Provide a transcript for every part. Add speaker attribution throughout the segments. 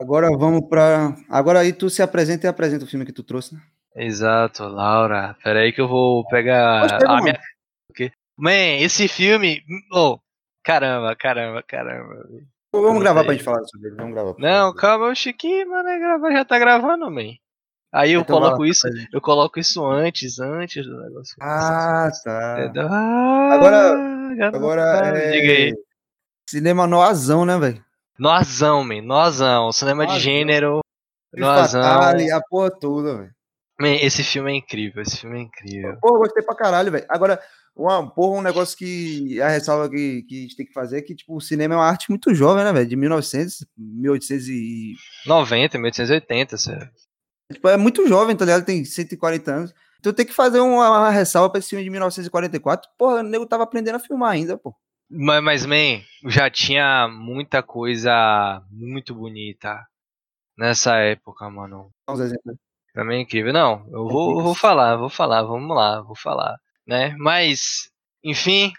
Speaker 1: Agora vamos pra. Agora aí tu se apresenta e apresenta o filme que tu trouxe, né?
Speaker 2: Exato, Laura. Pera aí que eu vou pegar
Speaker 1: Gostei,
Speaker 2: a minha. Ok. Man, esse filme. Oh, caramba, caramba, caramba.
Speaker 1: Vamos gravar pra gente falar sobre ele. Vamos gravar.
Speaker 2: Não, calma, o Chiquinho, mano, é gravar, já tá gravando, man. Aí eu
Speaker 1: Então
Speaker 2: coloco
Speaker 1: lá,
Speaker 2: isso, eu coloco isso antes, antes do negócio.
Speaker 1: Ah, tá.
Speaker 2: Entendeu? Ah,
Speaker 1: Agora- Agora
Speaker 2: tá.
Speaker 1: é. Cinema noazão, né, velho?
Speaker 2: Nozão, man, nozão. Cinema de gênero. Nozão.
Speaker 1: Fatale, a porra toda, velho.
Speaker 2: Esse filme é incrível, esse filme é incrível.
Speaker 1: Pô, eu gostei pra caralho, velho. Agora, uma, porra, um negócio que a ressalva que, que a gente tem que fazer é que, tipo, o cinema é uma arte muito jovem, né, velho? De 1900, 1800 e...
Speaker 2: 90, 1880, sério.
Speaker 1: Tipo, é muito jovem, tá ligado? Tem 140 anos. Então tem que fazer uma, uma ressalva pra esse filme de 1944. Porra, o nego tava aprendendo a filmar ainda, pô.
Speaker 2: Mas, mas, man, já tinha muita coisa muito bonita nessa época, mano.
Speaker 1: Uns exemplos.
Speaker 2: É incrível. Não, eu vou, eu vou falar, vou falar, vamos lá, vou falar, né? Mas, enfim.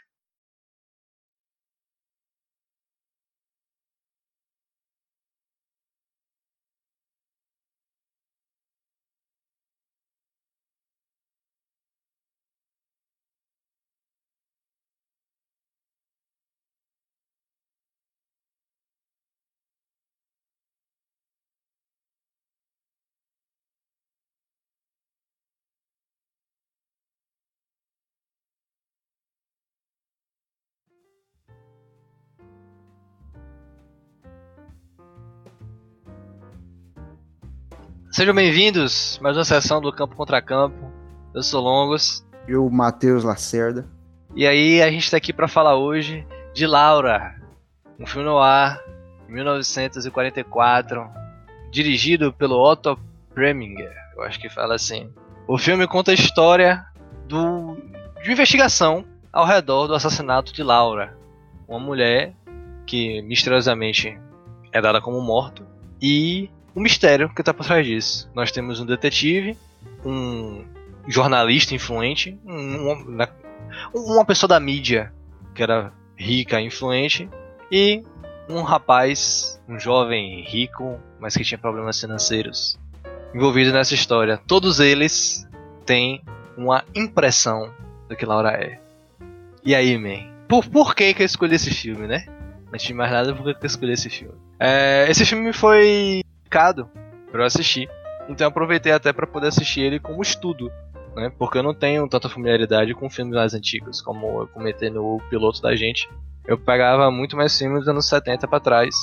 Speaker 2: Sejam bem-vindos, mais uma sessão do Campo Contra Campo. Eu sou Longos.
Speaker 1: E o Matheus Lacerda.
Speaker 2: E aí a gente tá aqui pra falar hoje de Laura, um filme no ar, 1944, dirigido pelo Otto Preminger, eu acho que fala assim. O filme conta a história do, de investigação ao redor do assassinato de Laura, uma mulher que misteriosamente é dada como morta e o mistério que tá por trás disso. Nós temos um detetive, um jornalista influente, um, na- uma pessoa da mídia que era rica, influente, e um rapaz, um jovem rico, mas que tinha problemas financeiros, envolvido nessa história. Todos eles têm uma impressão do que Laura é. E aí, man? Por, por que, que eu escolhi esse filme, né? Antes de mais nada, por que que eu escolhi esse filme? É, esse filme foi indicado pra eu assistir. Então eu aproveitei até pra poder assistir ele como estudo né? Porque eu não tenho tanta familiaridade com filmes mais antigos, como eu comentei no piloto da gente. Eu pegava muito mais filmes dos anos 70 pra trás,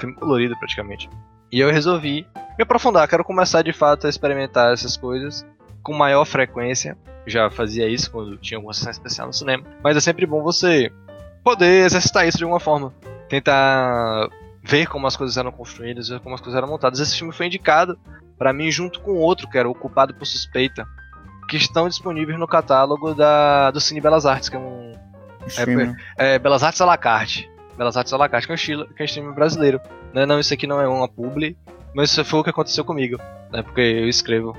Speaker 2: filme colorido praticamente. E eu resolvi me aprofundar, quero começar de fato a experimentar essas coisas com maior frequência. Já fazia isso quando tinha alguma sessão especial no cinema, mas é sempre bom você poder exercitar isso de alguma forma. Tentar ver como as coisas eram construídas, ver como as coisas eram montadas. Esse filme foi indicado pra mim junto com outro que era Ocupado por Suspeita, que estão disponíveis no catálogo da, do Cine Belas Artes, que é um.
Speaker 1: Streaming.
Speaker 2: É, Belas Artes à la carte. Belas Artes à la carte, que é um estilo, que é um estilo brasileiro. Né? Não, isso aqui não é uma publi, mas isso foi o que aconteceu comigo. Né? Porque eu escrevo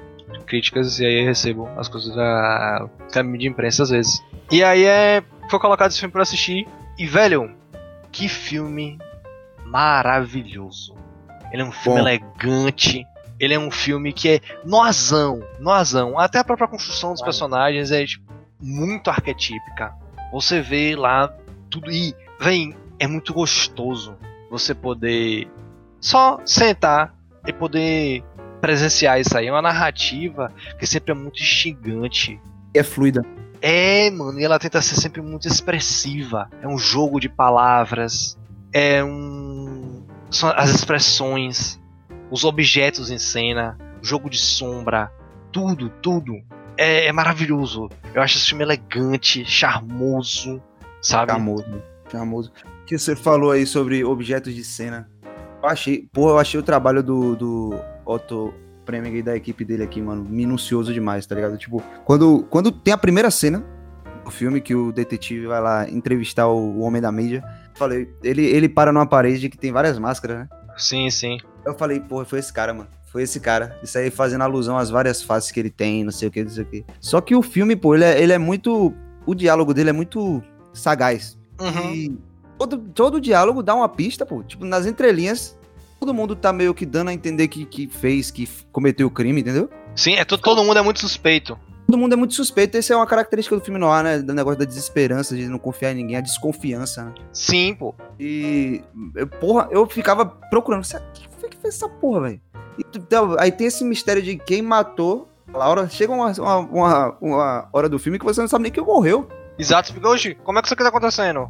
Speaker 2: críticas e aí eu recebo as coisas da caminho de imprensa às vezes. E aí é, foi colocado esse filme pra assistir. E velho, que filme maravilhoso. Ele é um filme
Speaker 1: Bom.
Speaker 2: elegante. Ele é um filme que é noazão, noazão. Até a própria construção dos personagens é tipo, muito arquetípica. Você vê lá tudo e, vem, é muito gostoso você poder só sentar e poder presenciar isso aí. É uma narrativa que sempre é muito instigante.
Speaker 1: É fluida.
Speaker 2: É, mano, e ela tenta ser sempre muito expressiva. É um jogo de palavras. É um. São as expressões, os objetos em cena, jogo de sombra, tudo, tudo. É, é maravilhoso. Eu acho esse filme elegante, charmoso, sabe?
Speaker 1: Charmoso. Charmoso. Que você falou aí sobre objetos de cena. Eu achei, pô, eu achei o trabalho do, do Otto Preminger e da equipe dele aqui, mano, minucioso demais, tá ligado? Tipo, quando, quando tem a primeira cena do filme que o detetive vai lá entrevistar o, o homem da mídia, falei, ele, ele para numa parede que tem várias máscaras, né?
Speaker 2: Sim, sim.
Speaker 1: Eu falei, porra, foi esse cara, mano. Foi esse cara. Isso aí fazendo alusão às várias faces que ele tem, não sei o que, não sei o que. Só que o filme, pô, ele é, ele é muito. O diálogo dele é muito sagaz.
Speaker 2: Uhum.
Speaker 1: E todo, todo diálogo dá uma pista, pô. Tipo, nas entrelinhas, todo mundo tá meio que dando a entender que, que fez, que cometeu o crime, entendeu?
Speaker 2: Sim, é todo, todo mundo é muito suspeito.
Speaker 1: Todo mundo é muito suspeito, essa é uma característica do filme noir, né? Do negócio da desesperança, de não confiar em ninguém, a desconfiança, né?
Speaker 2: Sim, pô.
Speaker 1: E, eu, porra, eu ficava procurando, "Será que foi que fez essa porra, velho? Então, Aí tem esse mistério de quem matou a Laura. Chega uma, uma, uma, uma hora do filme que você não sabe nem quem morreu.
Speaker 2: Exato, fica hoje. Como é que isso aqui tá acontecendo?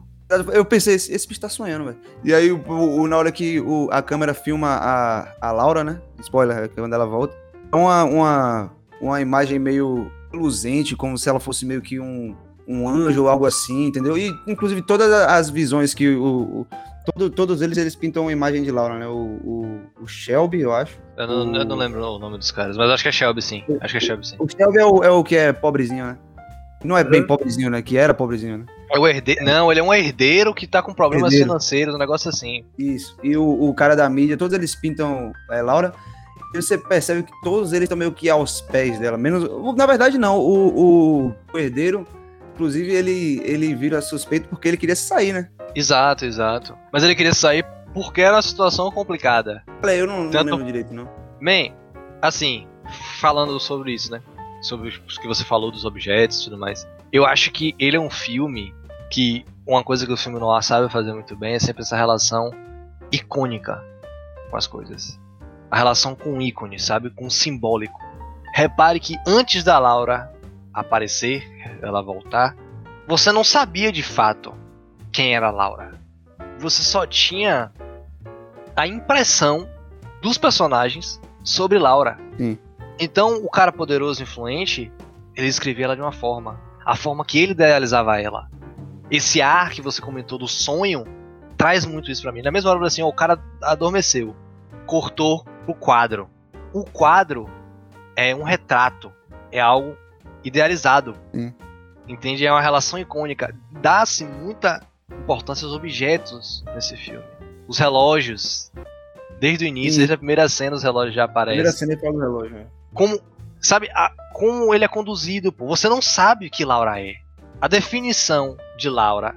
Speaker 1: Eu pensei, esse, esse bicho tá sonhando, velho. E aí, o, o- na hora que o- a câmera filma a, a Laura, né? Spoiler, é quando ela volta. É uma, uma, uma imagem meio luzente, como se ela fosse meio que um, um anjo ou algo assim, entendeu? E, inclusive, todas as visões que o... o- todo- todos eles, eles pintam uma imagem de Laura, né? O, o, o Shelby, eu acho.
Speaker 2: Eu não, eu não lembro o nome dos caras, mas acho que é Shelby sim. Acho que é Shelby sim.
Speaker 1: O Shelby é o, é o que é pobrezinho, né? Não é bem pobrezinho, né? Que era pobrezinho, né?
Speaker 2: É o herdeiro. Não, ele é um herdeiro que tá com problemas
Speaker 1: Herdeiro.
Speaker 2: financeiros, um negócio assim.
Speaker 1: Isso. E o, o cara da mídia, todos eles pintam é, Laura. E você percebe que todos eles estão meio que aos pés dela. Menos. o- Na verdade, não. O, o, o herdeiro, inclusive, ele, ele vira suspeito porque ele queria sair, né?
Speaker 2: Exato, exato. Mas ele queria sair porque era uma situação complicada.
Speaker 1: Eu não, não
Speaker 2: Tanto-
Speaker 1: lembro direito, não.
Speaker 2: Man, assim, falando sobre isso, né? Sobre os que você falou dos objetos e tudo mais. Eu acho que ele é um filme que uma coisa que o filme noir sabe fazer muito bem é sempre essa relação icônica com as coisas. A relação com o ícone, sabe? Com o simbólico. Repare que antes da Laura aparecer, ela voltar, você não sabia de fato quem era a Laura. Você só tinha a impressão dos personagens sobre Laura.
Speaker 1: Sim.
Speaker 2: Então, o cara poderoso e influente, ele escrevia ela de uma forma. A forma que ele idealizava ela. Esse ar que você comentou do sonho traz muito isso pra mim. Na mesma hora, assim, ó, o cara adormeceu. Cortou o quadro. O quadro é um retrato. É algo idealizado.
Speaker 1: Sim.
Speaker 2: Entende? É uma relação icônica. Dá-se muita importância aos objetos nesse filme. Os relógios. Desde o início,
Speaker 1: Sim.
Speaker 2: desde a primeira cena, os relógios já
Speaker 1: Primeira
Speaker 2: aparecem
Speaker 1: cena ele fala do relógio, né?
Speaker 2: como sabe a- como ele é conduzido pô. você não sabe o que Laura é a definição de Laura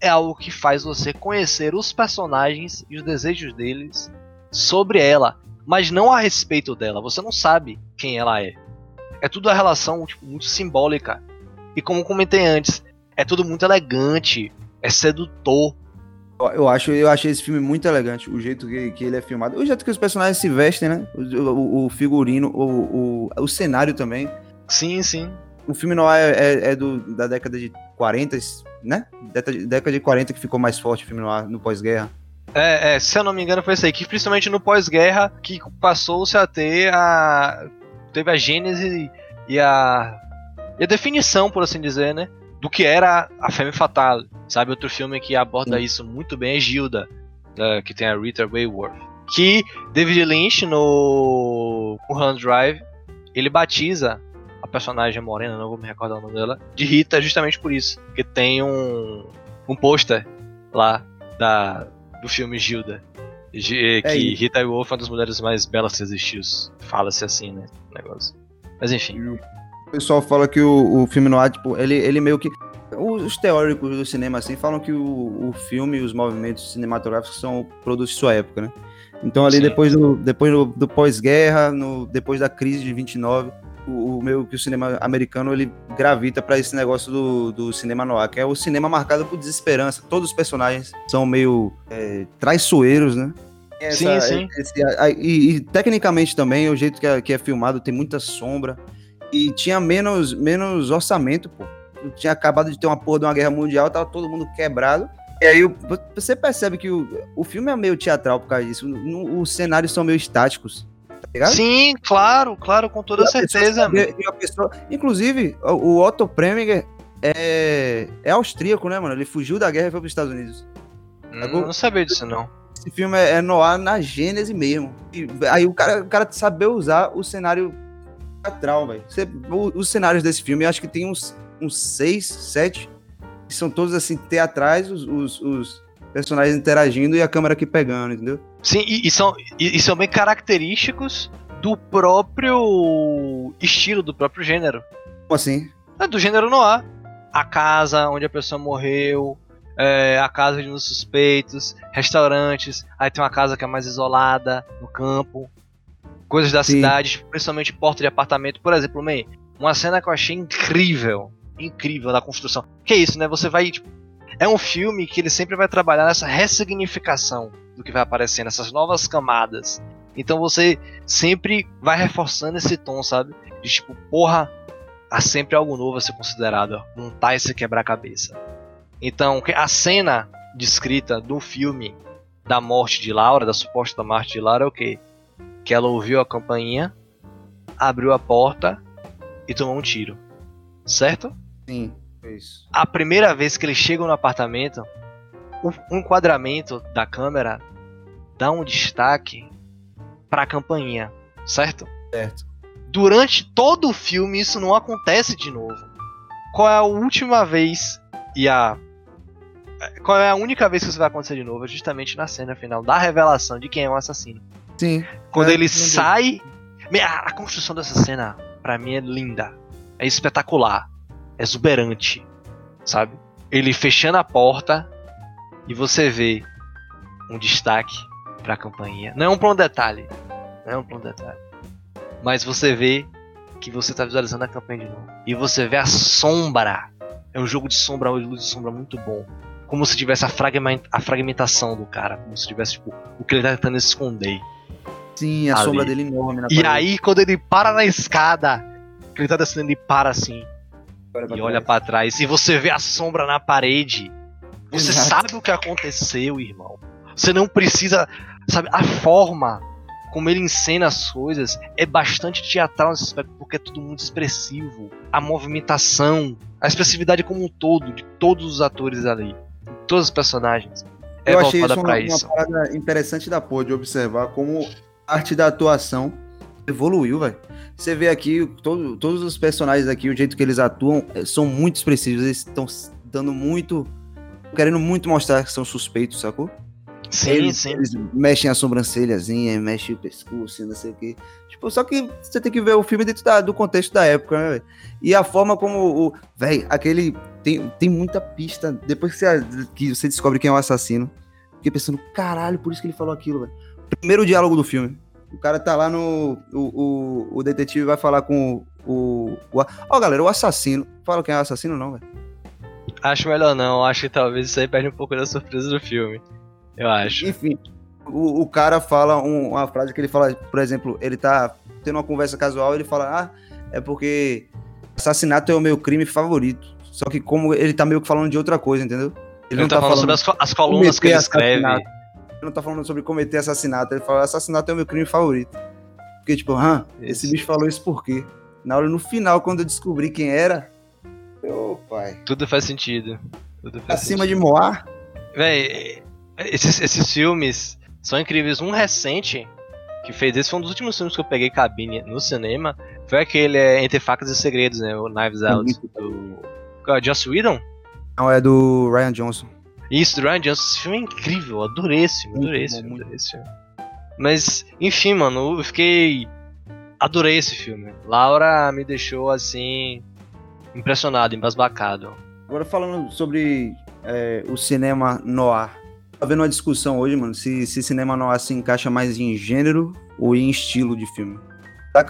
Speaker 2: é algo que faz você conhecer os personagens e os desejos deles sobre ela mas não a respeito dela você não sabe quem ela é é tudo a relação tipo, muito simbólica e como comentei antes é tudo muito elegante é sedutor
Speaker 1: Eu- acho, eu achei esse filme muito elegante, o jeito que, que ele é filmado, o jeito que os personagens se vestem, né? O, o- o figurino, o, o, o cenário também.
Speaker 2: sim sim
Speaker 1: O filme noir é, é- é do, da década de 40, né? Década de 40 que ficou mais forte o filme noir no pós-guerra.
Speaker 2: É, é, se eu não me engano foi isso aí, que principalmente no pós-guerra que passou-se a ter a. teve a gênese e a. e a definição, por assim dizer, né? Do que era a Femme Fatale. Sabe, outro filme que aborda
Speaker 1: Sim.
Speaker 2: isso muito bem é Gilda, da- que tem a Rita Hayworth. Que David Lynch no Mulholland Drive, ele batiza a personagem morena, não vou me recordar o nome dela, de Rita justamente por isso. Porque tem um, um pôster lá da, do filme Gilda. Gi-
Speaker 1: É
Speaker 2: que
Speaker 1: isso.
Speaker 2: Rita Hayworth é uma das mulheres mais belas que existiu. Fala-se assim, né? o Negócio. Mas enfim.
Speaker 1: O pessoal fala que o, o filme noir, tipo, ele, ele meio que. Os teóricos do cinema, assim, falam que o, o filme e os movimentos cinematográficos são produtos de sua época, né? Então, ali
Speaker 2: Sim.
Speaker 1: depois do, depois do, do pós-guerra, no- depois da crise de 29, o, o meio que o cinema americano ele gravita para esse negócio do, do cinema noir, que é o cinema marcado por desesperança. Todos os personagens são meio é, traiçoeiros, né?
Speaker 2: Sim, sim.
Speaker 1: esse- a- a- e, e tecnicamente também, o jeito que é, que é filmado tem muita sombra. E tinha menos, menos orçamento, pô. Tinha acabado de ter uma porra de uma guerra mundial, tava todo mundo quebrado. E aí você percebe que o, o filme é meio teatral por causa disso. No- os cenários são meio estáticos. Tá ligado?
Speaker 2: Sim, claro, claro, com toda
Speaker 1: E pessoa
Speaker 2: certeza.
Speaker 1: saber- e a pessoa- inclusive, o, Otto Preminger é, é austríaco, né, mano? Ele fugiu da guerra e foi pros Estados Unidos.
Speaker 2: Hum, não sabia disso, não.
Speaker 1: Esse filme é, é noir na gênese mesmo. E aí o cara, o cara saber usar o cenário teatral, velho. Os cenários desse filme, eu acho que tem uns, uns seis, sete, que são todos assim, teatrais, os, os- os personagens interagindo e a câmera aqui pegando, entendeu?
Speaker 2: Sim, e, e são, e, e são bem característicos do próprio estilo, do próprio gênero.
Speaker 1: Como assim?
Speaker 2: É do gênero noir. A casa onde a pessoa morreu, é, a casa de uns suspeitos, restaurantes, aí tem uma casa que é mais isolada, no campo, coisas da
Speaker 1: Sim.
Speaker 2: cidade, principalmente porta de apartamento. Por exemplo, May, uma cena que eu achei incrível, incrível da construção. Que é isso, né? Você vai, tipo, é um filme que ele sempre vai trabalhar nessa ressignificação do que vai aparecendo, essas novas camadas. Então você sempre vai reforçando esse tom, sabe? De tipo, porra, há sempre algo novo a ser considerado, ó, montar esse quebra-cabeça. Então, a cena descrita do filme da morte de Laura, da suposta morte de Laura, é o quê? Que ela ouviu a campainha, abriu a porta e tomou um tiro. Certo?
Speaker 1: Sim, é isso.
Speaker 2: A primeira vez que eles chegam no apartamento, o enquadramento da câmera dá um destaque para a campainha, certo?
Speaker 1: Certo.
Speaker 2: Durante todo o filme isso não acontece de novo. Qual é a última vez e a qual é a única vez que isso vai acontecer de novo? É justamente na cena final da revelação de quem é o assassino.
Speaker 1: Sim.
Speaker 2: Quando
Speaker 1: É,
Speaker 2: ele sai. A, a construção dessa cena, pra mim, é linda. É espetacular. É exuberante. Sabe? Ele fechando a porta e você vê um destaque pra campainha. Não é um plano detalhe. Não é um plano detalhe. Mas você vê que você tá visualizando a campanha de novo. E você vê a sombra. É um jogo de sombra, de luz e sombra muito bom. Como se tivesse a, fragmen- a fragmentação do cara. Como se tivesse, tipo, o que ele tá tentando esconder.
Speaker 1: Sim, a
Speaker 2: Ali.
Speaker 1: sombra dele enorme na
Speaker 2: E
Speaker 1: parede.
Speaker 2: aí, quando ele para na escada, que ele tá descendo, ele para assim
Speaker 1: Olha pra
Speaker 2: e
Speaker 1: trás.
Speaker 2: olha pra trás. E você vê a sombra na parede. Você
Speaker 1: Exato.
Speaker 2: sabe o que aconteceu, irmão. Você não precisa. Sabe, a forma como ele encena as coisas é bastante teatral nesse aspecto, porque é tudo muito expressivo. A movimentação, a expressividade como um todo, de todos os atores ali, de todos os personagens. É
Speaker 1: Eu achei isso uma,
Speaker 2: isso.
Speaker 1: uma parada interessante da porra de observar como a arte da atuação evoluiu, velho. Você vê aqui, todo- todos os personagens aqui, o jeito que eles atuam, eh, são muito expressivos. Eles estão dando muito. Querendo muito mostrar que são suspeitos, sacou?
Speaker 2: Sim,
Speaker 1: eles,
Speaker 2: sim.
Speaker 1: eles mexem a sobrancelhazinha, mexem o pescoço, não sei o quê. Tipo, só que você tem que ver o filme dentro da- do contexto da época, né, velho? E a forma como o. Véi, aquele. Tem, tem muita pista. Depois que você, que você descobre quem é o assassino, fiquei pensando, caralho, por isso que ele falou aquilo, velho. Primeiro diálogo do filme. O cara tá lá no. O, o, o detetive vai falar com o. o Ó, galera, o assassino. Fala quem é o assassino, não, velho.
Speaker 2: Acho melhor não, acho que talvez isso aí perde um pouco da surpresa do filme. Eu acho.
Speaker 1: Enfim, o, o cara fala um- uma frase que ele fala, por exemplo, ele tá tendo uma conversa casual, ele fala, ah, é porque assassinato é o meu crime favorito. Só que como ele tá meio que falando de outra coisa, entendeu?
Speaker 2: Ele, tá, falando, sobre as, as colunas que ele escreve.
Speaker 1: Ele não tá falando sobre cometer assassinato, ele fala, assassinato é o meu crime favorito. Porque, tipo, ah, esse bicho falou isso por quê? Na hora, no final, quando eu descobri quem era, ô pai,
Speaker 2: Tudo faz sentido. Tudo faz
Speaker 1: acima de
Speaker 2: sentido.
Speaker 1: Moar,
Speaker 2: Véi, esses, esses filmes são incríveis. Um recente que fez esse foi um dos últimos filmes que eu peguei cabine no cinema. Foi aquele é, Entre Facas e Segredos, né? O Knives Out
Speaker 1: muito
Speaker 2: do. É? Joss Whedon?
Speaker 1: não, é do Ryan Johnson.
Speaker 2: Isso, do Ryan Johnson. Esse filme é incrível, eu adorei esse filme, adorei esse filme, adorei esse filme. Mas, enfim, mano, eu fiquei. Adorei esse filme. Laura me deixou assim. Impressionado, embasbacado.
Speaker 1: Agora falando sobre é, o cinema noir. Tá vendo uma discussão hoje, mano, se, se cinema noir se encaixa mais em gênero ou em estilo de filme.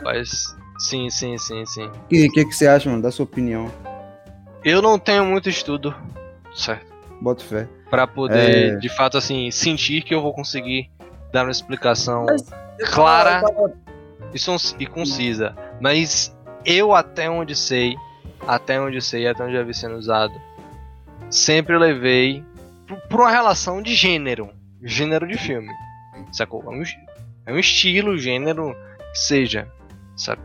Speaker 2: Mas. Sim, sim, sim, sim.
Speaker 1: O que, que, que você acha, mano? Dá sua opinião.
Speaker 2: Eu não tenho muito estudo, certo?
Speaker 1: Bota fé.
Speaker 2: Pra poder,
Speaker 1: É.
Speaker 2: de fato, assim, sentir que eu vou conseguir dar uma explicação
Speaker 1: Mas-
Speaker 2: clara
Speaker 1: tava-
Speaker 2: e, e concisa. Mas eu, até onde sei, até onde sei, até onde já vi sendo usado, sempre levei por- por uma relação de gênero. Gênero de filme. Sacou? É um, é um estilo, gênero, seja. Sabe?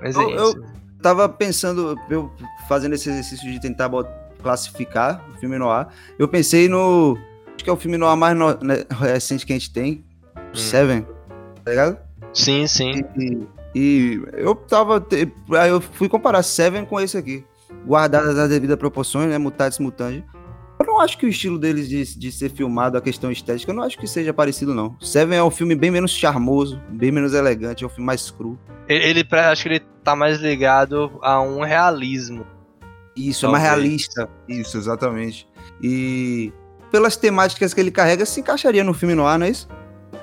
Speaker 2: Mas é
Speaker 1: Eu- eu-
Speaker 2: isso.
Speaker 1: tava pensando, eu fazendo esse exercício de tentar classificar o filme noir, eu pensei no. Acho que é o filme noir mais no- né, recente que a gente tem,
Speaker 2: Hum.
Speaker 1: Seven, tá ligado?
Speaker 2: Sim, sim.
Speaker 1: E, e eu tava. Aí eu fui comparar Seven com esse aqui. Guardadas as devidas proporções, né? Mutatis mutandis. Eu não acho que o estilo deles de, de ser filmado, a questão estética, eu não acho que seja parecido, não. Seven é um filme bem menos charmoso, bem menos elegante, é um filme mais cru.
Speaker 2: Ele, ele acho que ele tá mais ligado a um realismo.
Speaker 1: Isso, é mais realista. Isso, exatamente. E pelas temáticas que ele carrega, se encaixaria no filme no ar, não é isso?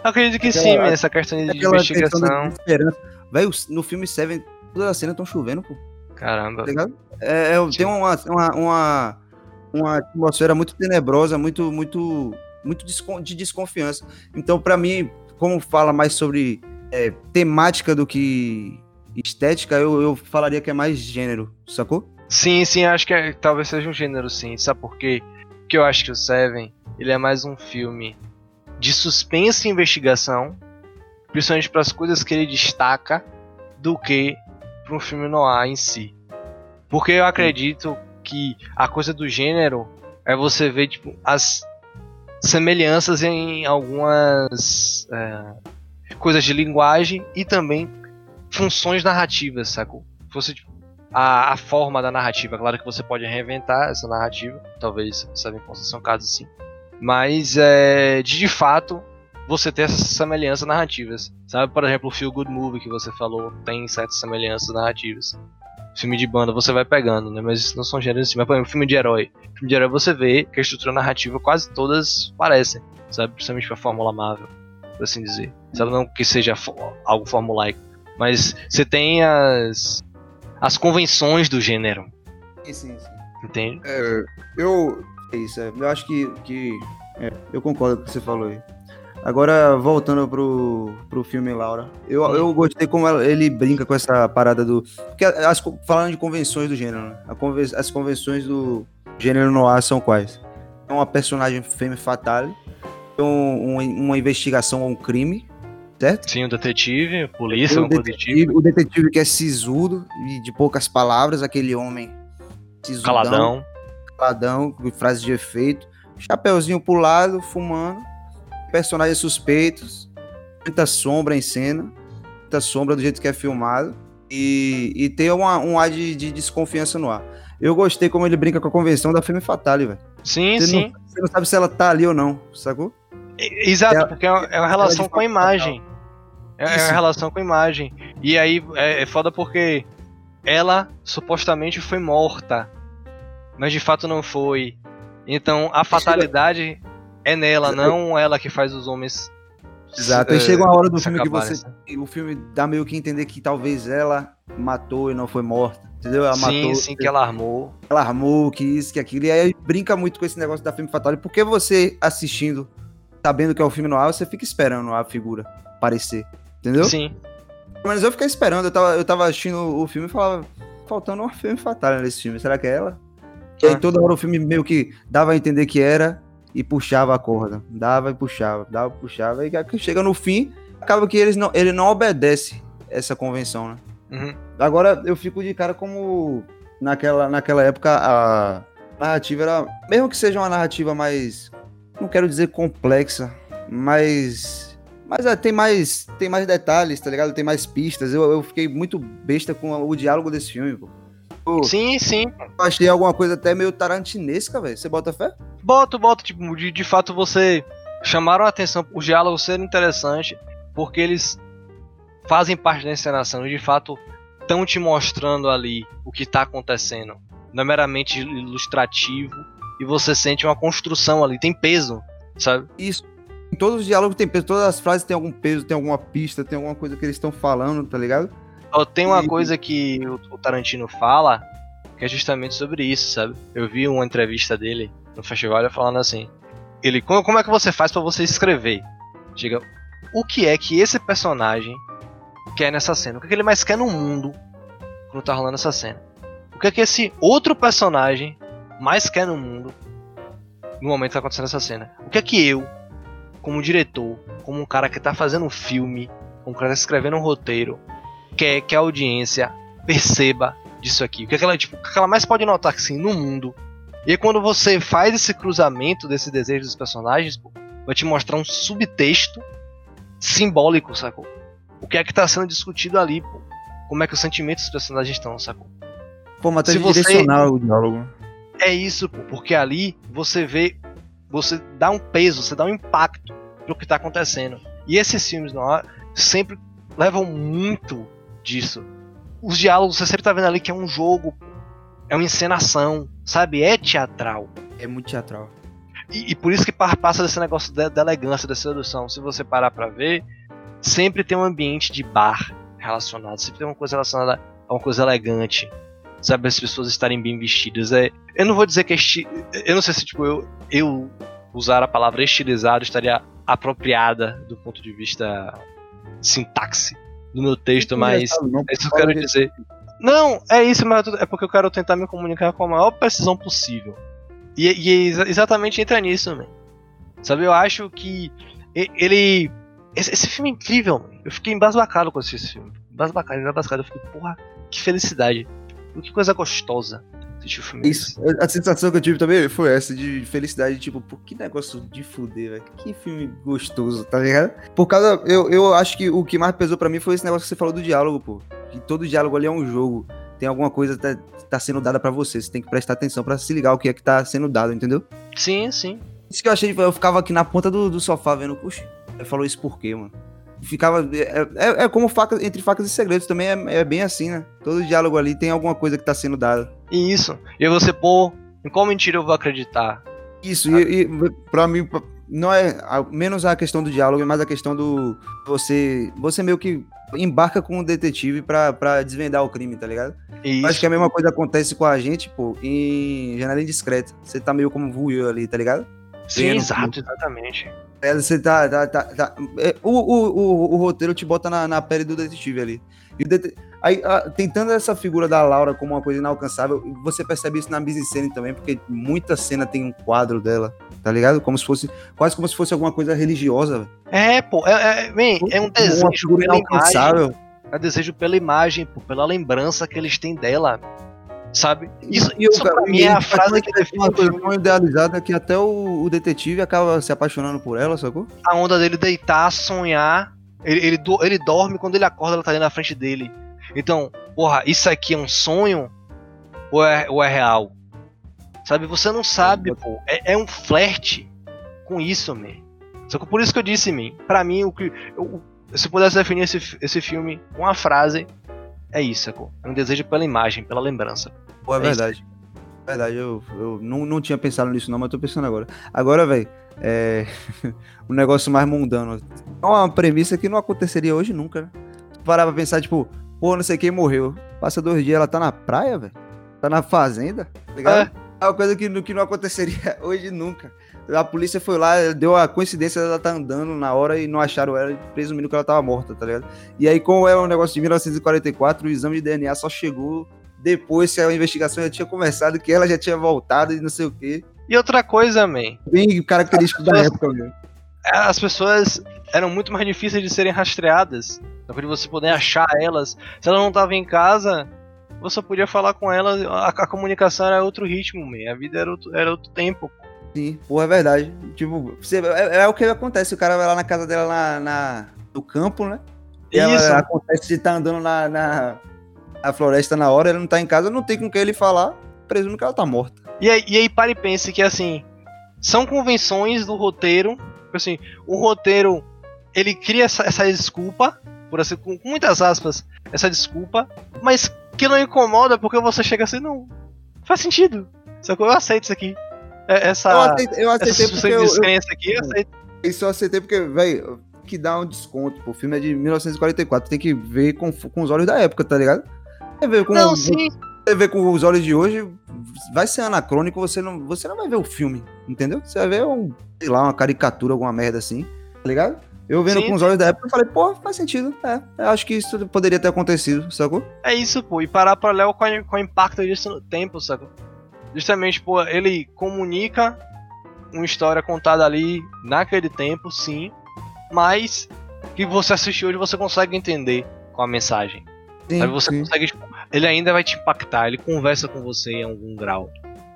Speaker 2: Eu acredito que
Speaker 1: Aquela-
Speaker 2: sim, essa questão de
Speaker 1: Aquela
Speaker 2: investigação.
Speaker 1: questão. Velho, no filme Seven, todas as cenas estão chovendo, pô.
Speaker 2: Caramba.
Speaker 1: Tá ligado? É, é, tem uma, uma, uma, uma atmosfera muito tenebrosa, muito, muito, muito de desconfiança. Então, pra mim, como fala mais sobre é, temática do que estética, eu, eu falaria que é mais gênero, sacou?
Speaker 2: Sim, sim, acho que é- talvez seja um gênero sim. Sabe por quê? Porque eu acho que o Seven, ele é mais um filme de suspense e investigação, principalmente para as coisas que ele destaca, do que para um filme noir em si. Porque eu acredito que a coisa do gênero é você ver tipo as semelhanças em algumas é, coisas de linguagem e também funções narrativas, sacou? Você tipo, a, a forma da narrativa. Claro que você pode reinventar essa narrativa, talvez Seven possa ser um caso assim. Mas é, de, de fato você ter essas semelhanças narrativas. Sabe, por exemplo, o Feel Good Movie que você falou tem certas semelhanças narrativas. Filme de banda você vai pegando, né? Mas isso não são gêneros assim. Mas, por exemplo, filme de herói. Filme de herói você vê que a estrutura narrativa quase todas parecem, sabe? Principalmente pra Fórmula Marvel, por assim dizer. Sabe, não que seja algo formulaico. Mas você tem as as convenções do gênero,
Speaker 1: Sim, sim, sim.
Speaker 2: entende?
Speaker 1: É, eu. É isso, é. Eu acho que. que é, eu concordo com o que você falou aí. Agora, voltando pro, pro filme Laura, eu, eu gostei como ela- ele brinca com essa parada do. Porque as, falando de convenções do gênero, né? Conven- as convenções do gênero noir são quais? É uma personagem femme fatale, tem um- um- uma investigação a um crime, certo?
Speaker 2: Sim, o detetive, a polícia,
Speaker 1: Tem
Speaker 2: um
Speaker 1: o,
Speaker 2: detetive,
Speaker 1: detetive, o detetive que é sisudo e de poucas palavras, aquele homem sisudão,
Speaker 2: caladão.
Speaker 1: caladão, com frase de efeito, chapeuzinho pro lado, fumando, personagens suspeitos, muita sombra em cena, muita sombra do jeito que é filmado, e, e tem uma, um ar de, de desconfiança no ar. Eu gostei como ele brinca com a convenção da Femme Fatale, velho.
Speaker 2: Sim,
Speaker 1: Você
Speaker 2: sim.
Speaker 1: não, você não sabe se ela tá ali ou não, sacou?
Speaker 2: Exato,
Speaker 1: Ela-
Speaker 2: porque é uma, é uma relação
Speaker 1: de
Speaker 2: com a imagem. É, é uma relação com a imagem. E aí é, é foda porque ela supostamente foi morta, mas de fato não foi. Então a fatalidade é nela, não ela que faz os homens.
Speaker 1: Exato.
Speaker 2: eh,
Speaker 1: Aí chega uma hora do filme que
Speaker 2: acabarem,
Speaker 1: você.
Speaker 2: sabe?
Speaker 1: O filme dá meio que entender que talvez ela matou e não foi morta. Entendeu? Ela
Speaker 2: Sim,
Speaker 1: matou.
Speaker 2: sim, que ela armou.
Speaker 1: ela armou, que isso, que aquilo. E aí brinca muito com esse negócio da filme Fatale, porque você assistindo, sabendo que é o filme no ar, você fica esperando a figura aparecer. Entendeu?
Speaker 2: Sim.
Speaker 1: Mas eu fiquei esperando, eu tava, eu tava assistindo o filme e falava, faltando uma filme Fatale nesse filme, será que é ela? E aí
Speaker 2: Ah.
Speaker 1: toda hora o filme meio que dava a entender que era e puxava a corda. Dava e puxava, dava e puxava. E chega no fim, acaba que eles não, ele não obedece essa convenção, né?
Speaker 2: Uhum.
Speaker 1: Agora eu fico de cara como naquela, naquela época a narrativa era. Mesmo que seja uma narrativa mais. Não quero dizer complexa, mas. Mas é, tem mais. Tem mais detalhes, tá ligado? Tem mais pistas. Eu, eu fiquei muito besta com o diálogo desse filme, pô. Eu
Speaker 2: Sim, sim.
Speaker 1: achei alguma coisa até meio tarantinesca, velho. Você bota fé?
Speaker 2: Boto, boto, tipo, de, de fato você chamaram a atenção, os diálogos serem interessantes, porque eles fazem parte da encenação e de fato estão te mostrando ali o que tá acontecendo. Não é meramente ilustrativo e você sente uma construção ali, tem peso, sabe?
Speaker 1: Isso. Em todos os diálogos tem peso, todas as frases tem algum peso, tem alguma pista, tem alguma coisa que eles estão falando, tá ligado?
Speaker 2: Ó, Tem uma
Speaker 1: E-
Speaker 2: coisa que o, Tarantino fala que é justamente sobre isso, sabe? Eu vi uma entrevista dele no festival falando assim: ele, como, é que você faz pra você escrever? Diga, o que é que esse personagem quer nessa cena? O que, é que ele mais quer no mundo quando tá rolando essa cena? O que é que esse outro personagem mais quer no mundo no momento que tá acontecendo essa cena? O que é que eu, como diretor, como um cara que tá fazendo um filme, como um cara que tá escrevendo um roteiro, quer que a audiência perceba disso aqui. O que, é que ela, tipo, o que, é que ela mais pode notar assim, no mundo. E aí, quando você faz esse cruzamento desse desejo dos personagens, pô, vai te mostrar um subtexto simbólico, sacou? O que é que tá sendo discutido ali, pô. Como é que os sentimentos dos personagens estão, sacou?
Speaker 1: Forma até
Speaker 2: Se você-
Speaker 1: direcionar o diálogo.
Speaker 2: É isso, pô, porque ali você vê, você dá um peso, você dá um impacto pro que tá acontecendo. E esses filmes ar sempre levam muito disso. Os diálogos, você sempre tá vendo ali que é um jogo, é uma encenação, sabe? É teatral.
Speaker 1: É muito teatral.
Speaker 2: E, e por isso que passa desse negócio da, da elegância, da sedução. Se você parar pra ver, sempre tem um ambiente de bar relacionado, sempre tem uma coisa relacionada a uma coisa elegante. Sabe, as pessoas estarem bem vestidas. É, eu não vou dizer que é esti... Eu não sei se tipo, eu, eu usar a palavra estilizado estaria apropriada do ponto de vista sintaxe do meu texto, mas
Speaker 1: Não,
Speaker 2: é isso que eu quero dizer. Não, é isso, mas é porque eu quero tentar me comunicar com a maior precisão possível. E, e é exa- exatamente entra nisso, man. Sabe, eu acho que ele. Esse, esse filme é incrível, man. Eu fiquei embasbacado com esse filme. Embasbacado, embasbacado. Eu fiquei, porra, que felicidade. Que coisa gostosa assistir o filme.
Speaker 1: Isso, a sensação que eu tive também foi essa de felicidade, tipo, pô, que negócio de fuder, velho. Que filme gostoso, tá ligado? Por causa, eu, eu acho que o que mais pesou pra mim foi esse negócio que você falou do diálogo, pô. Que todo diálogo ali é um jogo. Tem alguma coisa que tá, tá sendo dada pra você. Você tem que prestar atenção pra se ligar o que é que tá sendo dado, entendeu?
Speaker 2: Sim, sim.
Speaker 1: Isso que eu achei, eu ficava aqui na ponta do, do sofá vendo, puxa, ele falou isso por quê, mano? Ficava. É, é, é como faca, entre facas e segredos, também é, é bem assim, né? Todo diálogo ali tem alguma coisa que tá sendo dada.
Speaker 2: E isso. E você, pô, em qual mentira eu vou acreditar?
Speaker 1: Isso, e, e pra mim, pra- não é a- menos a questão do diálogo, é mais a questão do. Você. Você meio que embarca com o detetive pra, pra desvendar o crime, tá ligado?
Speaker 2: E
Speaker 1: Acho
Speaker 2: isso.
Speaker 1: que a mesma coisa acontece com a gente, pô, em Janela Indiscreta. Você tá meio como voyeur ali, tá ligado?
Speaker 2: Sim,
Speaker 1: vendo
Speaker 2: exato, exatamente.
Speaker 1: É, você tá. tá, tá, tá- é, o, o, o, o roteiro te bota na, na pele do detetive ali. E aí, a- tentando essa figura da Laura como uma coisa inalcançável, você percebe isso na mise-cena também, porque muita cena tem um quadro dela, tá ligado? Como se fosse. Quase como se fosse alguma coisa religiosa.
Speaker 2: É, pô, é, é, é um
Speaker 1: Uma
Speaker 2: desejo
Speaker 1: figura
Speaker 2: pela imagem.
Speaker 1: inalcançável.
Speaker 2: É desejo pela imagem, pô, pela lembrança que eles têm dela. Sabe? Isso,
Speaker 1: E
Speaker 2: isso pra mim é a frase que define
Speaker 1: Uma coisa tão idealizada que até o, o detetive acaba se apaixonando por ela, sacou?
Speaker 2: a onda dele deitar, sonhar. Ele, ele, do- ele dorme quando ele acorda, ela tá ali na frente dele. Então, porra, isso aqui é um sonho ou é, ou é real? Sabe, você não sabe, pô. É, é um flerte com isso, man. Só que por isso que eu disse, man. Pra mim, o que. eu- se eu pudesse definir esse, esse filme com uma frase, é isso, sacou? É um desejo pela imagem, pela lembrança.
Speaker 1: Pô, é
Speaker 2: É isso.
Speaker 1: verdade. Verdade, eu, eu não, não tinha pensado nisso não, mas tô pensando agora. Agora, velho, é um negócio mais mundano. É uma premissa que não aconteceria hoje nunca, né? Tu parar pra pensar, tipo, pô, não sei quem morreu. Passa dois dias, ela tá na praia, velho. Tá na fazenda, tá ligado? É. uma coisa que, que não aconteceria hoje nunca. A polícia foi lá, deu a coincidência dela tá andando na hora e não acharam ela, presumindo que ela tava morta, tá ligado? E aí, como é um negócio de 1944, o exame de DNA só chegou depois que a investigação já tinha começado, que ela já tinha voltado e não sei o quê.
Speaker 2: E outra coisa, man.
Speaker 1: Bem característico da
Speaker 2: pessoas-
Speaker 1: época mesmo.
Speaker 2: as pessoas eram muito mais difíceis de serem rastreadas. De você poder achar elas. Se ela não tava em casa, você podia falar com ela. A, a comunicação era outro ritmo, man. A vida era outro, era outro tempo.
Speaker 1: Sim, porra, é verdade. Tipo, você- é, é o que acontece, o cara vai lá na casa dela na, na- no campo, né? E ela-
Speaker 2: Isso.
Speaker 1: acontece de estar andando na, na, na floresta na hora, ele não tá em casa, não tem com quem ele falar, presumo que ela tá morta.
Speaker 2: E aí, e aí para e pense que assim. São convenções do roteiro. tipo Assim, o roteiro ele cria essa, essa desculpa, por assim, com, com muitas aspas, essa desculpa, mas que não incomoda porque você chega assim, não. Faz sentido. Só que eu aceito isso aqui. É- Essa,
Speaker 1: eu aceitei, eu
Speaker 2: essa
Speaker 1: aceitei porque eu, eu,
Speaker 2: descrença aqui, eu aceito.
Speaker 1: isso eu aceitei porque, velho, que dá um desconto, pô. O filme é de 1944, tem que ver com, com os olhos da época, tá ligado? Você vê com,
Speaker 2: Não, sim.
Speaker 1: você vê com os olhos de hoje, vai ser anacrônico, você não, você não vai ver o filme, entendeu? Você vai ver um, sei lá, uma caricatura, alguma merda assim, tá ligado? Eu vendo
Speaker 2: Sim.
Speaker 1: com os olhos da época, eu falei, pô, faz sentido, é. Eu acho que isso poderia ter acontecido, sacou?
Speaker 2: É isso, pô. E parar paralelo com, a- com o impacto disso no tempo, saca? Justamente, pô, ele comunica uma história contada ali naquele tempo, sim. Mas que você assiste hoje você consegue entender com a mensagem.
Speaker 1: Sim,
Speaker 2: Aí você
Speaker 1: sim.
Speaker 2: consegue, tipo, ele ainda vai te impactar, ele conversa com você em algum grau.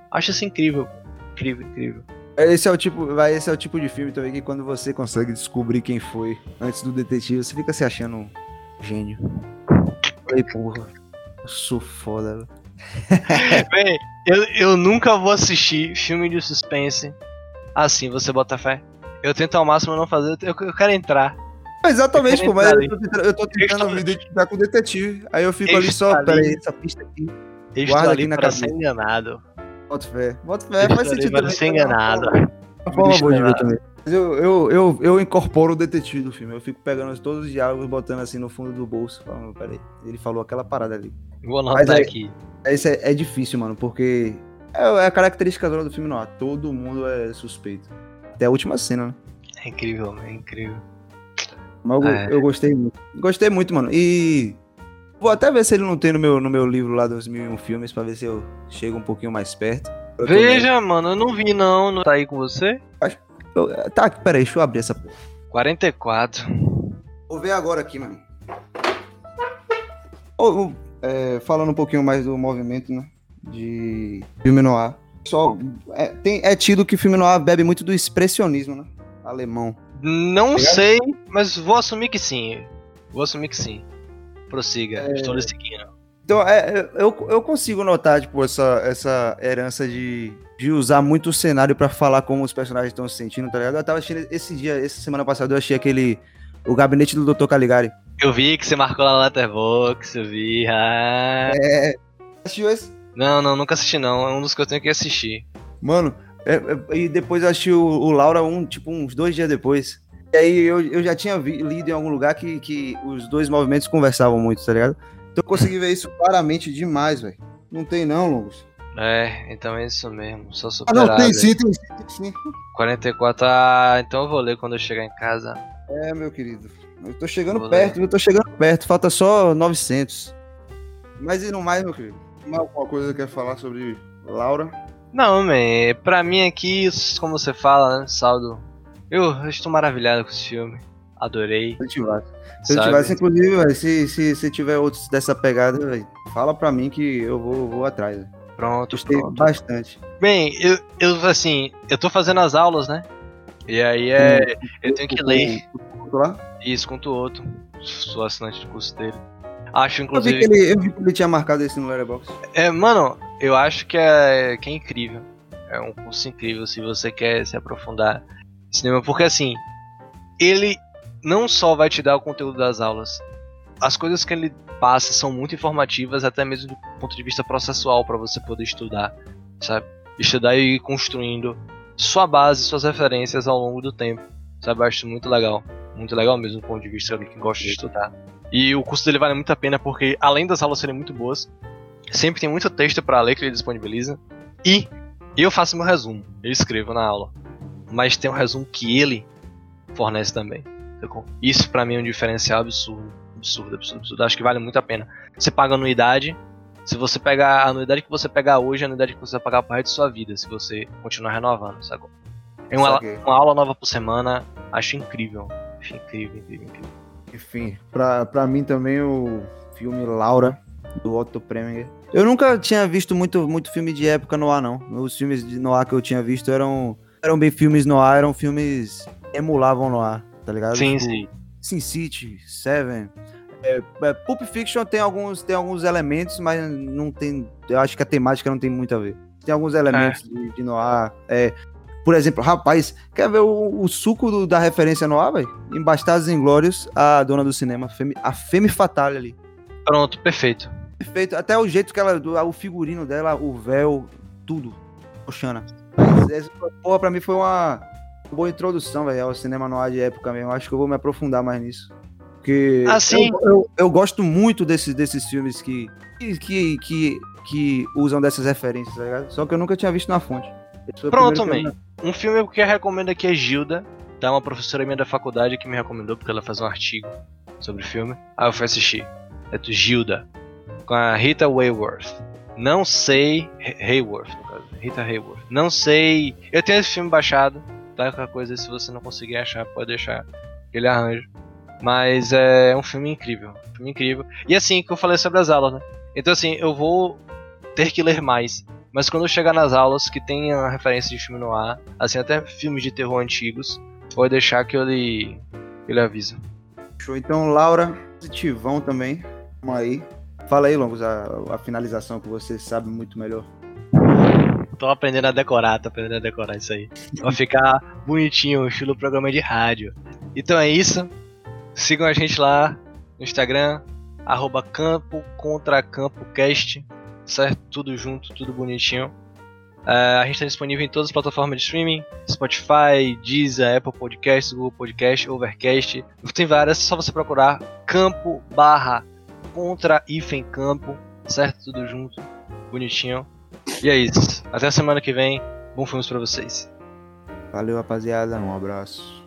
Speaker 2: Acho isso incrível. Incrível, incrível.
Speaker 1: Esse é o tipo, vai, esse é o tipo de filme também que quando você consegue descobrir quem foi antes do detetive, você fica se achando um gênio. Falei, porra, eu sou foda.
Speaker 2: Bem, eu, eu nunca vou assistir filme de suspense assim, você bota fé. Eu tento ao máximo não fazer, eu, eu quero entrar.
Speaker 1: Exatamente,
Speaker 2: Eu
Speaker 1: pô, mas eu tô tentando, eu tô tentando me identificar com o detetive. Aí eu fico
Speaker 2: Eu
Speaker 1: ali só,
Speaker 2: ali.
Speaker 1: peraí, essa pista aqui.
Speaker 2: Eu
Speaker 1: Guarda
Speaker 2: estou
Speaker 1: aqui
Speaker 2: ali
Speaker 1: na
Speaker 2: para
Speaker 1: cabeça.
Speaker 2: ser enganado.
Speaker 1: Bota fé. Bota fé, faz
Speaker 2: ali
Speaker 1: sentido também.
Speaker 2: ser enganado.
Speaker 1: Uma forma boa de ver também. Eu, eu, eu, eu incorporo o detetive do filme. Eu fico pegando todos os diálogos, botando assim no fundo do bolso. Falando, peraí, ele falou aquela parada ali.
Speaker 2: Vou anotar
Speaker 1: é,
Speaker 2: aqui.
Speaker 1: Isso é, é, difícil, mano, porque é, é a característica do filme não. Todo mundo é suspeito. Até a última cena, né?
Speaker 2: É incrível, é incrível.
Speaker 1: Mas eu, é. eu gostei muito. Gostei muito, mano. E vou até ver se ele não tem no meu, no meu livro lá, 2001 Filmes, pra ver se eu chego um pouquinho mais perto.
Speaker 2: Veja, mano, eu não vi não. Não tá aí com você?
Speaker 1: Acho, eu, tá, peraí, deixa eu abrir essa porra.
Speaker 2: 44.
Speaker 1: Vou ver agora aqui, mano. Oh, é, falando um pouquinho mais do movimento, né? De filme noir. Só, é, tem, é tido que filme noir bebe muito do expressionismo, né? Alemão.
Speaker 2: Não sei, mas vou assumir que sim. Vou assumir que sim. Prossiga, é... estou lhe seguindo.
Speaker 1: Então, é, eu, eu consigo notar, tipo, essa, essa herança de, de usar muito o cenário para falar como os personagens estão se sentindo, tá ligado? Eu tava assistindo esse dia, essa semana passada, eu achei aquele. O gabinete do Dr. Caligari.
Speaker 2: Eu vi que você marcou lá na Letterboxd, eu vi. Ah.
Speaker 1: É. Assistiu esse?
Speaker 2: Não, não, nunca assisti não. É um dos que eu tenho que assistir.
Speaker 1: Mano, é, é, e depois eu assisti o, o, Laura um, tipo, uns dois dias depois. E aí eu, eu já tinha vi, lido em algum lugar que, que os dois movimentos conversavam muito, tá ligado? Então eu consegui ver isso claramente demais, velho. Não tem não, Longos.
Speaker 2: É, então é isso mesmo. Só superado.
Speaker 1: Ah, não, tem sim, tem sim, tem sim.
Speaker 2: 44, ah, então eu vou ler quando eu chegar em casa.
Speaker 1: É, meu querido. Eu tô chegando vou perto, eu tô chegando perto. Falta só 900. Mas e no mais, meu querido? Mais alguma coisa que quer falar sobre Laura?
Speaker 2: Não, man, pra mim aqui, como você fala, né, saldo. Eu estou maravilhado com esse filme. Adorei.
Speaker 1: Se eu tivesse, se eu tivesse inclusive, véio, se, se, se tiver outros dessa pegada, véio, fala pra mim que eu vou, vou atrás. Véio.
Speaker 2: Pronto,
Speaker 1: Gostei
Speaker 2: pronto.
Speaker 1: bastante.
Speaker 2: Bem, eu, eu, assim, eu tô fazendo as aulas, né? E aí é. Eu tenho que ler.
Speaker 1: Lá?
Speaker 2: Isso, com o outro. Sou assinante do curso dele. Acho, inclusive.
Speaker 1: Eu vi que ele, eu vi que ele tinha marcado esse no Letterboxd.
Speaker 2: É, mano, eu acho que é, que é incrível. É um curso incrível se você quer se aprofundar em cinema. Porque, assim, ele não só vai te dar o conteúdo das aulas, as coisas que ele passa são muito informativas, até mesmo do ponto de vista processual, para você poder estudar, sabe? Estudar e ir construindo sua base, suas referências ao longo do tempo, sabe? Eu acho muito legal. Muito legal mesmo do ponto de vista de quem gosta de estudar. E o curso dele vale muito a pena porque, além das aulas serem muito boas, sempre tem muito texto para ler que ele disponibiliza. E eu faço meu resumo, eu escrevo na aula. Mas tem um resumo que ele fornece também. Isso para mim é um diferencial absurdo. Absurdo, absurdo, absurdo. Acho que vale muito a pena. Você paga anuidade. Se você pegar a anuidade que você pegar hoje, é a anuidade que você vai pagar pro resto de sua vida, se você continuar renovando, sacou? É uma, uma aula nova por semana, acho incrível. Acho incrível, incrível, incrível.
Speaker 1: Enfim, pra, pra mim também o filme Laura, do Otto Preminger. Eu nunca tinha visto muito, muito filme de época no ar, não. Os filmes de noir que eu tinha visto eram, eram bem filmes no ar, eram filmes que emulavam no ar, tá ligado?
Speaker 2: Sim, tipo, sim.
Speaker 1: Sin City, Seven. É, é, Pulp Fiction tem alguns, tem alguns elementos, mas não tem. Eu acho que a temática não tem muito a ver. Tem alguns elementos é. de, de noir. É, por exemplo, rapaz, quer ver o, o suco do, da referência no ar, velho? Em Bastardos Inglórios, a dona do cinema, a Femme Fatale ali.
Speaker 2: Pronto, perfeito.
Speaker 1: Perfeito. Até o jeito que ela. O figurino dela, o véu, tudo. Oxana. Essa porra, pra mim foi uma boa introdução, velho, ao cinema no ar de época mesmo. Acho que eu vou me aprofundar mais nisso. Porque
Speaker 2: assim,
Speaker 1: eu, eu, eu, gosto muito desses, desses filmes que, que, que, que usam dessas referências, tá ligado? Só que eu nunca tinha visto na fonte.
Speaker 2: Pronto, man. Um filme que eu recomendo aqui é Gilda. Tá uma professora minha da faculdade que me recomendou porque ela faz um artigo sobre o filme. Aí eu fui assistir. É do Gilda. Com a Rita Hayworth. Não sei. Hayworth, no caso. Rita Hayworth. Não sei. Eu tenho esse filme baixado. Tá? Qualquer coisa, se você não conseguir achar, pode deixar. Ele arranjo. Mas é um filme incrível. Um filme incrível. E assim, que eu falei sobre as aulas, né? Então assim, eu vou ter que ler mais. Mas quando eu chegar nas aulas que tem a referência de filme no ar, assim, até filmes de terror antigos, pode deixar que que ele avisa.
Speaker 1: Show. Então, Laura, positivão também. Vamos aí. Fala aí, Longos, a, a finalização que você sabe muito melhor.
Speaker 2: Tô aprendendo a decorar, tô aprendendo a decorar isso aí. Vai ficar bonitinho, estilo programa de rádio. Então é isso. Sigam a gente lá no Instagram, arroba campo contra campo cast certo? Tudo junto, tudo bonitinho. É, a gente está disponível em todas as plataformas de streaming: Spotify, Deezer, Apple Podcasts, Google Podcast, Overcast. Tem várias, é só você procurar campo barra contra hífen campo, certo? Tudo junto, bonitinho. E é isso. Até a semana que vem. Bom filmes para vocês.
Speaker 1: Valeu, rapaziada. Um abraço.